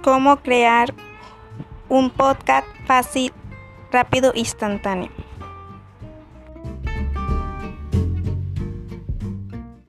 cómo crear un podcast fácil, rápido, instantáneo.